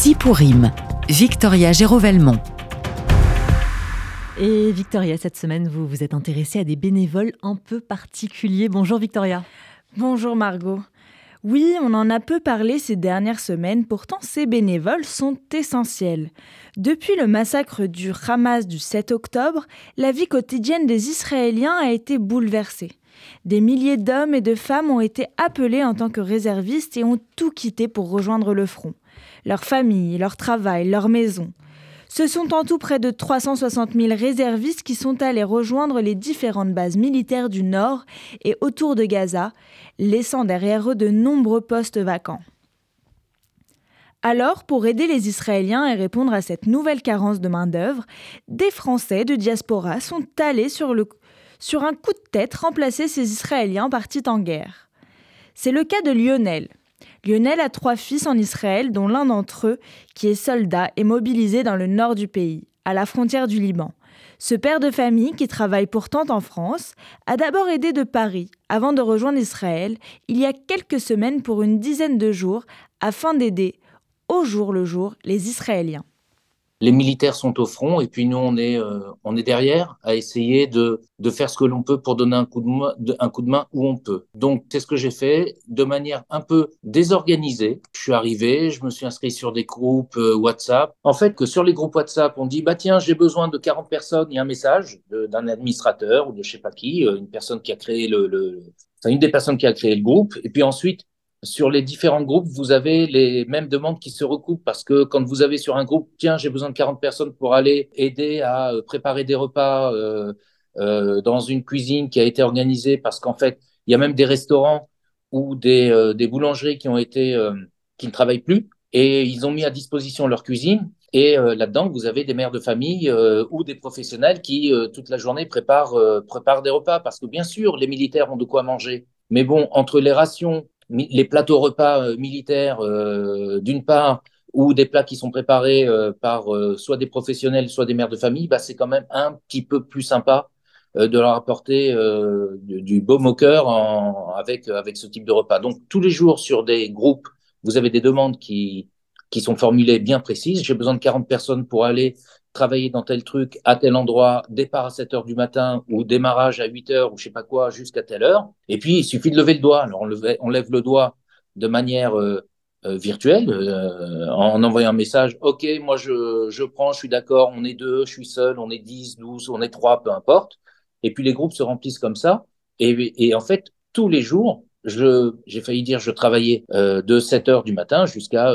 Si pour rime, Victoria Gérovelmont. Et Victoria, cette semaine, vous vous êtes intéressée à des bénévoles un peu particuliers. Bonjour Victoria. Bonjour Margot. Oui, on en a peu parlé ces dernières semaines, pourtant ces bénévoles sont essentiels. Depuis le massacre du Hamas du 7 octobre, la vie quotidienne des Israéliens a été bouleversée. Des milliers d'hommes et de femmes ont été appelés en tant que réservistes et ont tout quitté pour rejoindre le front. Leur famille, leur travail, leur maison. Ce sont en tout près de 360 000 réservistes qui sont allés rejoindre les différentes bases militaires du Nord et autour de Gaza, laissant derrière eux de nombreux postes vacants. Alors, pour aider les Israéliens et répondre à cette nouvelle carence de main-d'œuvre, des Français de diaspora sont allés sur, sur un coup de tête remplacer ces Israéliens partis en guerre. C'est le cas de Lionel. Lionel a trois fils en Israël, dont l'un d'entre eux, qui est soldat, est mobilisé dans le nord du pays, à la frontière du Liban. Ce père de famille, qui travaille pourtant en France, a d'abord aidé de Paris, avant de rejoindre Israël, il y a quelques semaines pour une dizaine de jours, afin d'aider, au jour le jour, les Israéliens les militaires sont au front et puis nous on est euh, on est derrière à essayer de, de faire ce que l'on peut pour donner un coup de main un coup de main où on peut. Donc c'est ce que j'ai fait de manière un peu désorganisée. Je suis arrivé, je me suis inscrit sur des groupes euh, WhatsApp. En fait que sur les groupes WhatsApp, on dit bah tiens, j'ai besoin de 40 personnes, il y a un message d'un administrateur ou de je sais pas qui, euh, une personne qui a créé le, le enfin une des personnes qui a créé le groupe et puis ensuite sur les différents groupes, vous avez les mêmes demandes qui se recoupent parce que quand vous avez sur un groupe, tiens, j'ai besoin de 40 personnes pour aller aider à euh, préparer des repas euh, euh, dans une cuisine qui a été organisée parce qu'en fait, il y a même des restaurants ou des, euh, des boulangeries qui ont été euh, qui ne travaillent plus et ils ont mis à disposition leur cuisine et là-dedans, vous avez des mères de famille ou des professionnels qui toute la journée préparent préparent des repas parce que bien sûr, les militaires ont de quoi manger. Mais bon, entre les rations les plateaux repas euh, militaires, euh, d'une part, ou des plats qui sont préparés euh, par soit des professionnels, soit des mères de famille, bah, c'est quand même un petit peu plus sympa de leur apporter du, du baume au cœur avec, avec ce type de repas. Donc, tous les jours sur des groupes, vous avez des demandes qui, qui sont formulées bien précises. J'ai besoin de 40 personnes pour aller travailler dans tel truc à tel endroit, départ à 7 heures du matin ou démarrage à 8 heures ou je sais pas quoi jusqu'à telle heure. Et puis, il suffit de lever le doigt. Alors, on, on lève le doigt de manière euh, euh, virtuelle euh, en envoyant un message. OK, moi, je, je prends, je suis d'accord, on est deux, je suis seul, on est 10, 12, on est trois, peu importe. Et puis, les groupes se remplissent comme ça. Et, et en fait, tous les jours, j'ai failli dire, je travaillais de 7 heures du matin jusqu'à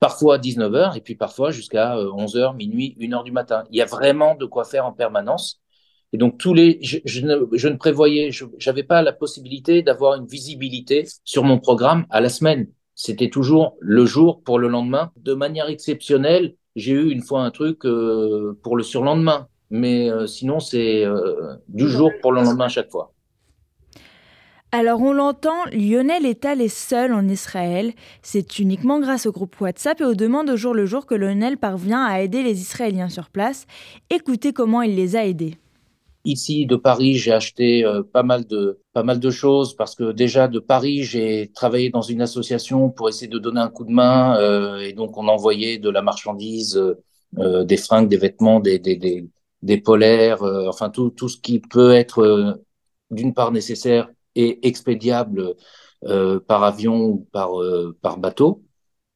parfois à 19h et puis parfois jusqu'à 11h, euh, minuit, 1h du matin. Il y a vraiment de quoi faire en permanence. Et donc tous les, je, je ne, je ne prévoyais, je n'avais pas la possibilité d'avoir une visibilité sur mon programme à la semaine. C'était toujours le jour pour le lendemain. De manière exceptionnelle, j'ai eu une fois un truc euh, pour le surlendemain, mais euh, sinon c'est euh, du jour pour le lendemain à chaque fois. Alors on l'entend, Lionel est allé seul en Israël. C'est uniquement grâce au groupe WhatsApp et aux demandes au jour le jour que Lionel parvient à aider les Israéliens sur place. Écoutez comment il les a aidés. Ici, de Paris, j'ai acheté euh, pas, mal de, pas mal de choses parce que déjà de Paris, j'ai travaillé dans une association pour essayer de donner un coup de main euh, et donc on envoyait de la marchandise, euh, des fringues, des vêtements, des, des, des, des polaires, enfin tout, tout ce qui peut être d'une part nécessaire et expédiable euh, par avion ou par, euh, par bateau.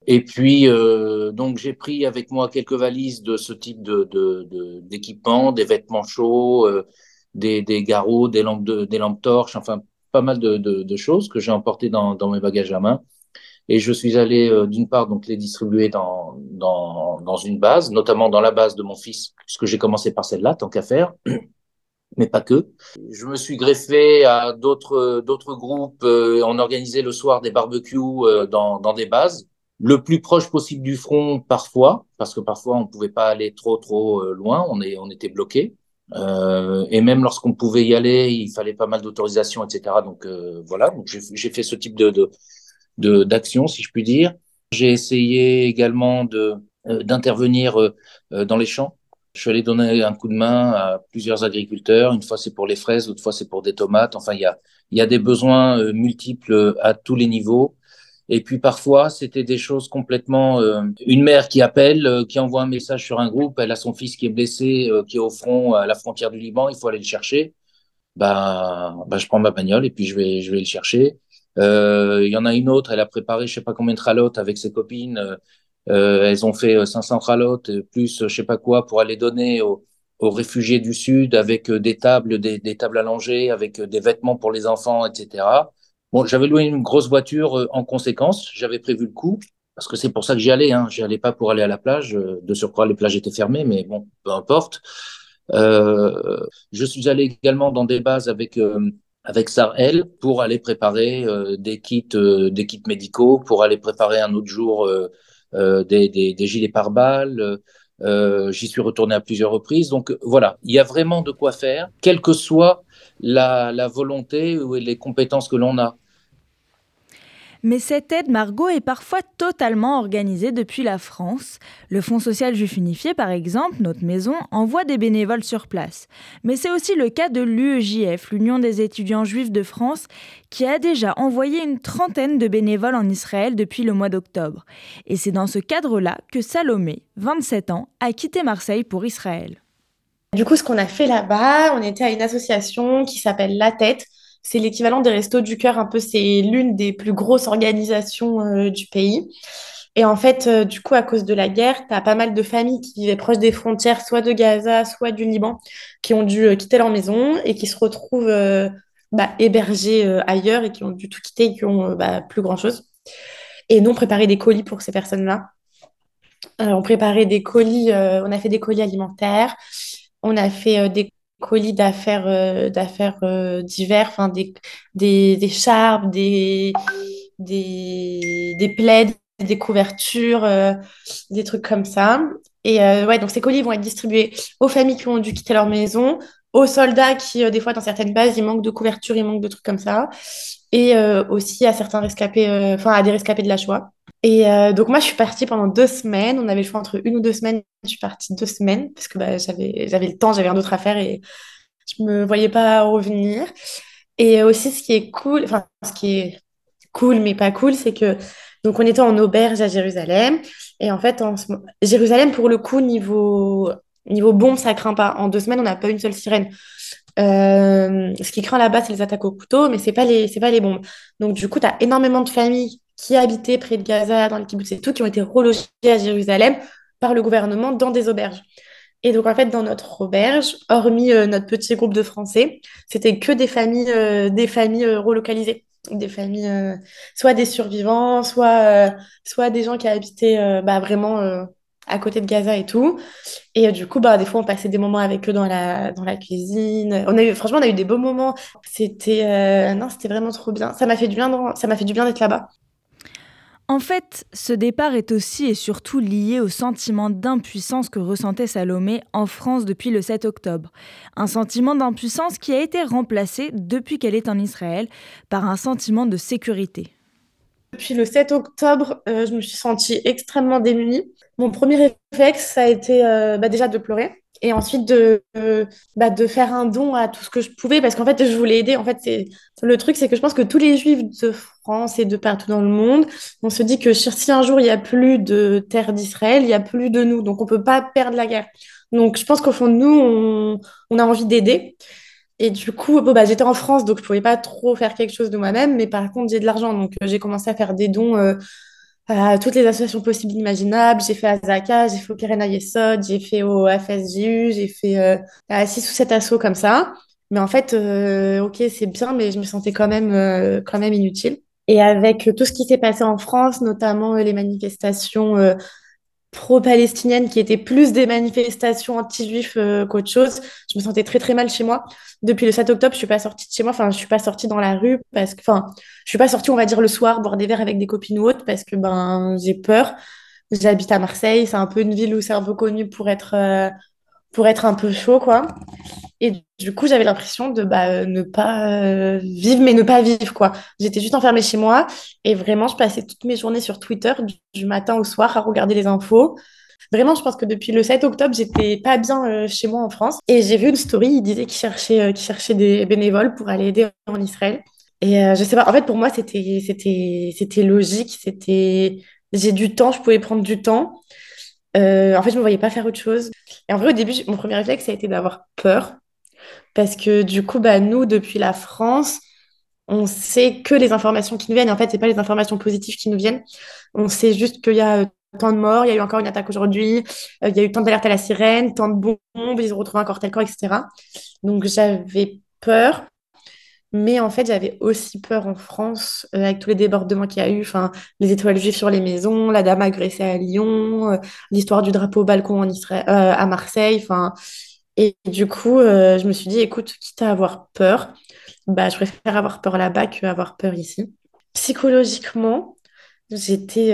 Et puis, euh, donc, j'ai pris avec moi quelques valises de ce type de, de, d'équipement, des vêtements chauds, des, des garrots, des lampes, de, des lampes torches, enfin, pas mal de, de choses que j'ai emportées dans, dans mes bagages à main. Et je suis allé, d'une part, donc, les distribuer dans, dans, dans une base, notamment dans la base de mon fils, puisque j'ai commencé par celle-là, tant qu'à faire mais pas que. Je me suis greffé à d'autres d'autres groupes. Euh, on organisait le soir des barbecues euh, dans, dans des bases, le plus proche possible du front parfois, parce que parfois on pouvait pas aller trop trop euh, loin, on est on était bloqué. Euh, et même lorsqu'on pouvait y aller, il fallait pas mal d'autorisation, etc. Donc euh, voilà, donc j'ai fait ce type de de d'action, si je puis dire. J'ai essayé également de d'intervenir dans les champs je suis allé donner un coup de main à plusieurs agriculteurs. Une fois, c'est pour les fraises, l'autre fois, c'est pour des tomates. Enfin, il y a, des besoins euh, multiples à tous les niveaux. Et puis parfois, c'était des choses complètement... Euh, une mère qui appelle, euh, qui envoie un message sur un groupe, elle a son fils qui est blessé, euh, qui est au front à la frontière du Liban, il faut aller le chercher. Bah, bah, je prends ma bagnole et puis je vais, je vais le chercher. Il y en a une autre, elle a préparé je sais pas combien de ralottes avec ses copines. Elles ont fait 500 ralottes, plus je sais pas quoi, pour aller donner aux, aux réfugiés du Sud avec des tables, des, des tables allongées, avec des vêtements pour les enfants, etc. Bon, j'avais loué une grosse voiture euh, en conséquence, j'avais prévu le coup, parce que c'est pour ça que j'y allais. Hein. J'y allais pas pour aller à la plage. Euh, de surcroît, les plages étaient fermées, mais bon, peu importe. Euh, je suis allé également dans des bases avec euh, avec Sarel pour aller préparer euh, des kits des kits médicaux, pour aller préparer un autre jour des, des, des, gilets pare-balles. J'y suis retourné à plusieurs reprises. Donc voilà, il y a vraiment de quoi faire, quelle que soit la, la volonté ou les compétences que l'on a. Mais cette aide, Margot, est parfois totalement organisée depuis la France. Le Fonds social juif unifié, par exemple, notre maison, envoie des bénévoles sur place. Mais c'est aussi le cas de l'UEJF, l'Union des étudiants juifs de France, qui a déjà envoyé une trentaine de bénévoles en Israël depuis le mois d'octobre. Et c'est dans ce cadre-là que Salomé, 27 ans, a quitté Marseille pour Israël. Du coup, ce qu'on a fait là-bas, on était à une association qui s'appelle La Tête, c'est l'équivalent des Restos du Cœur, un peu, c'est l'une des plus grosses organisations euh, du pays. Et en fait, euh, du coup, à cause de la guerre, tu as pas mal de familles qui vivaient proches des frontières, soit de Gaza, soit du Liban, qui ont dû euh, quitter leur maison et qui se retrouvent bah, hébergées ailleurs et qui ont dû tout quitter et qui ont bah, plus grand-chose. Et nous, on préparait des colis pour ces personnes-là. on préparait des colis, on a fait des colis alimentaires, on a fait des colis d'affaires euh, euh, divers, des, des, des charpes, des, des, des plaids, des couvertures, euh, des trucs comme ça. Et ouais, donc ces colis vont être distribués aux familles qui ont dû quitter leur maison, aux soldats qui, des fois, dans certaines bases, il manque de couverture, il manque de trucs comme ça, et aussi à à des rescapés de la Shoah. Et donc moi, je suis partie pendant deux semaines. On avait le choix entre une ou deux semaines. Je suis partie deux semaines parce que bah, j'avais j'avais le temps, j'avais rien d'autre à faire et je me voyais pas revenir. Et aussi, ce qui est cool, enfin, ce qui est cool mais pas cool, c'est que donc on était en auberge à Jérusalem. Et en fait, en Jérusalem, pour le coup, niveau niveau bombe, ça craint pas. En deux semaines, on n'a pas une seule sirène. Euh, ce qui craint là-bas, c'est les attaques au couteau, mais c'est pas les c'est pas les bombes. Donc du coup, tu as énormément de familles qui habitaient près de Gaza, dans le kibbutz et tout, qui ont été relogés à Jérusalem par le gouvernement dans des auberges. Et donc, en fait, dans notre auberge, hormis euh, notre petit groupe de Français, c'était que des familles, euh, des familles euh, relocalisées. Des familles, soit des survivants, soit, soit des gens qui habitaient bah, vraiment à côté de Gaza et tout. Et du coup, bah, des fois, on passait des moments avec eux dans la, dans la cuisine. On a eu, franchement, on a eu des beaux moments. C'était vraiment trop bien. Ça m'a fait du bien, ça m'a fait du bien d'être là-bas. En fait, ce départ est aussi et surtout lié au sentiment d'impuissance que ressentait Salomé en France depuis le 7 octobre. Un sentiment d'impuissance qui a été remplacé depuis qu'elle est en Israël par un sentiment de sécurité. Depuis le 7 octobre, euh, je me suis sentie extrêmement démunie. Mon premier réflexe, ça a été euh, bah, déjà de pleurer et ensuite de, bah, de faire un don à tout ce que je pouvais. Parce qu'en fait je voulais aider. En fait le truc c'est que je pense que tous les juifs de France et de partout dans le monde on se dit que si un jour il y a plus de terre d'Israël il y a plus de nous. Donc on peut pas perdre la guerre. Donc je pense qu'au fond de nous on, a envie d'aider. Et du coup bah, j'étais en France donc je pouvais pas trop faire quelque chose de moi-même. Mais par contre j'ai de l'argent. Donc euh, j'ai commencé à faire des dons euh, à toutes les associations possibles imaginables. J'ai fait Azaka, j'ai fait au Keren Yesod, j'ai fait au FSJU, j'ai fait euh, à 6 ou 7 assos comme ça. Mais en fait, euh, ok, c'est bien, mais je me sentais quand même, euh, quand même inutile. Et avec tout ce qui s'est passé en France, notamment les manifestations pro-palestiniennes qui étaient plus des manifestations anti-juifs euh, qu'autre chose. Je me sentais très très mal chez moi. Depuis le 7 octobre, je suis pas sortie de chez moi, enfin je suis pas sortie dans la rue parce que enfin, je suis pas sortie on va dire le soir boire des verres avec des copines ou autres parce que ben j'ai peur. J'habite à Marseille, c'est un peu une ville où c'est un peu connu pour être euh, pour être un peu chaud quoi. Et du coup, j'avais l'impression de bah, ne pas euh, vivre, mais ne pas vivre, quoi. J'étais juste enfermée chez moi et vraiment, je passais toutes mes journées sur Twitter, du, matin au soir, à regarder les infos. Vraiment, je pense que depuis le 7 octobre, j'étais pas bien euh, chez moi en France. Et j'ai vu une story, il disait qu'il cherchait, euh, cherchait des bénévoles pour aller aider en Israël. Et euh, je sais pas, en fait, pour moi, c'était, logique, j'ai du temps, je pouvais prendre du temps. Euh, en fait, je me voyais pas faire autre chose. Et en vrai, au début, mon premier réflexe, ça a été d'avoir peur. Parce que du coup, bah, nous, depuis la France, on sait que les informations qui nous viennent. En fait, c'est pas les informations positives qui nous viennent. On sait juste qu'il y a tant de morts, il y a eu encore une attaque aujourd'hui, euh, il y a eu tant d'alertes à la sirène, tant de bombes, ils ont retrouvé encore tel corps, etc. Donc j'avais peur. Mais en fait, j'avais aussi peur en France, euh, avec tous les débordements qu'il y a eu, enfin, les étoiles juives sur les maisons, la dame agressée à Lyon, euh, l'histoire du drapeau au balcon en Israël, à Marseille, enfin. Et du coup, je me suis dit, écoute, quitte à avoir peur, bah, je préfère avoir peur là-bas qu'avoir peur ici. Psychologiquement, j'étais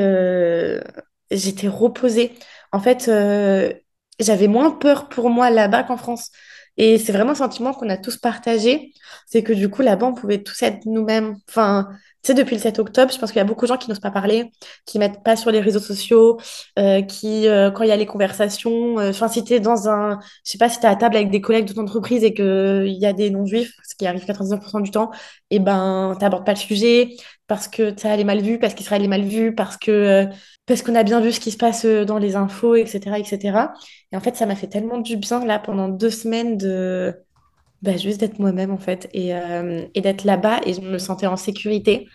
j'étais reposée. En fait, euh, j'avais moins peur pour moi là-bas qu'en France. Et c'est vraiment un sentiment qu'on a tous partagé. C'est que du coup, là-bas, on pouvait tous être nous-mêmes. Enfin, tu sais, depuis le 7 octobre, je pense qu'il y a beaucoup de gens qui n'osent pas parler, qui mettent pas sur les réseaux sociaux, euh, qui, euh, quand il y a les conversations, enfin, si tu es dans un, je sais pas, si tu es à table avec des collègues de ton entreprise et qu'il y a des non-juifs, ce qui arrive 99% du temps, eh ben, tu n'abordes pas le sujet parce que ça est mal vu, parce qu'Israël est mal vu, parce que parce qu'on a bien vu ce qui se passe euh, dans les infos, etc., etc. Et en fait, ça m'a fait tellement du bien là pendant deux semaines de bah, juste d'être moi-même en fait et, euh, et d'être là-bas et je me sentais en sécurité.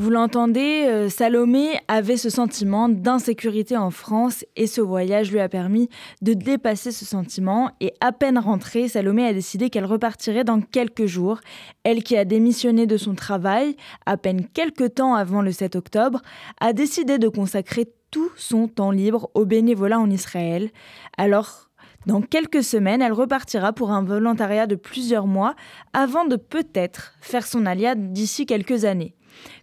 Vous l'entendez, euh, Salomé avait ce sentiment d'insécurité en France et ce voyage lui a permis de dépasser ce sentiment. Et à peine rentrée, Salomé a décidé qu'elle repartirait dans quelques jours. Elle qui a démissionné de son travail à peine quelques temps avant le 7 octobre, a décidé de consacrer tout son temps libre au bénévolat en Israël. Alors, dans quelques semaines, elle repartira pour un volontariat de plusieurs mois avant de peut-être faire son alia d'ici quelques années.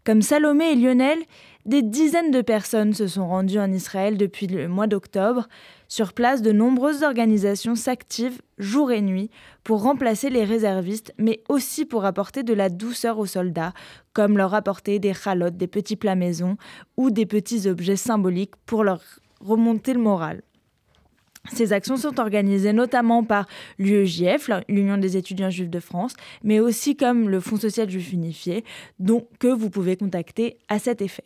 Comme Salomé et Lionel, des dizaines de personnes se sont rendues en Israël depuis le mois d'octobre. Sur place, de nombreuses organisations s'activent jour et nuit pour remplacer les réservistes, mais aussi pour apporter de la douceur aux soldats, comme leur apporter des chalotes, des petits plats maison ou des petits objets symboliques pour leur remonter le moral. Ces actions sont organisées notamment par l'UEJF, l'Union des étudiants juifs de France, mais aussi comme le Fonds social juif unifié, dont que vous pouvez contacter à cet effet.